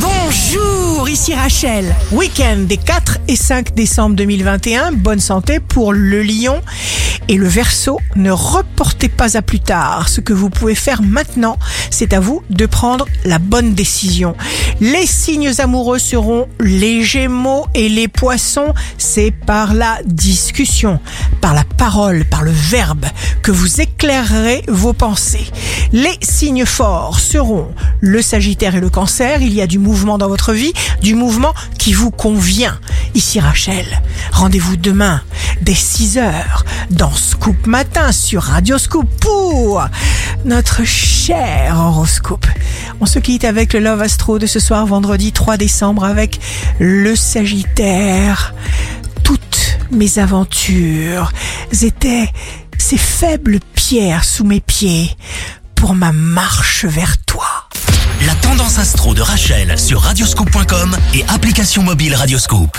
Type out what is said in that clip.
Bonjour, ici Rachel. Week-end des 4 et 5 décembre 2021. Bonne santé pour le lion et le verso. Ne reportez pas à plus tard. Ce que vous pouvez faire maintenant, c'est à vous de prendre la bonne décision. Les signes amoureux seront les gémeaux et les poissons. C'est par la discussion, par la parole, par le verbe que vous éclairerez vos pensées. Les signes forts seront le sagittaire et le cancer. Il y a du mouvement dans votre vie, du mouvement qui vous convient. Ici Rachel, rendez-vous demain dès 6 heures dans Scoop Matin sur Radio Scoop pour notre cher horoscope. On se quitte avec le Love Astro de ce soir vendredi 3 décembre avec le Sagittaire. Toutes mes aventures étaient ces faibles pierres sous mes pieds pour ma marche vers toi. La tendance astro de Rachel sur radioscope.com et application mobile Radioscope.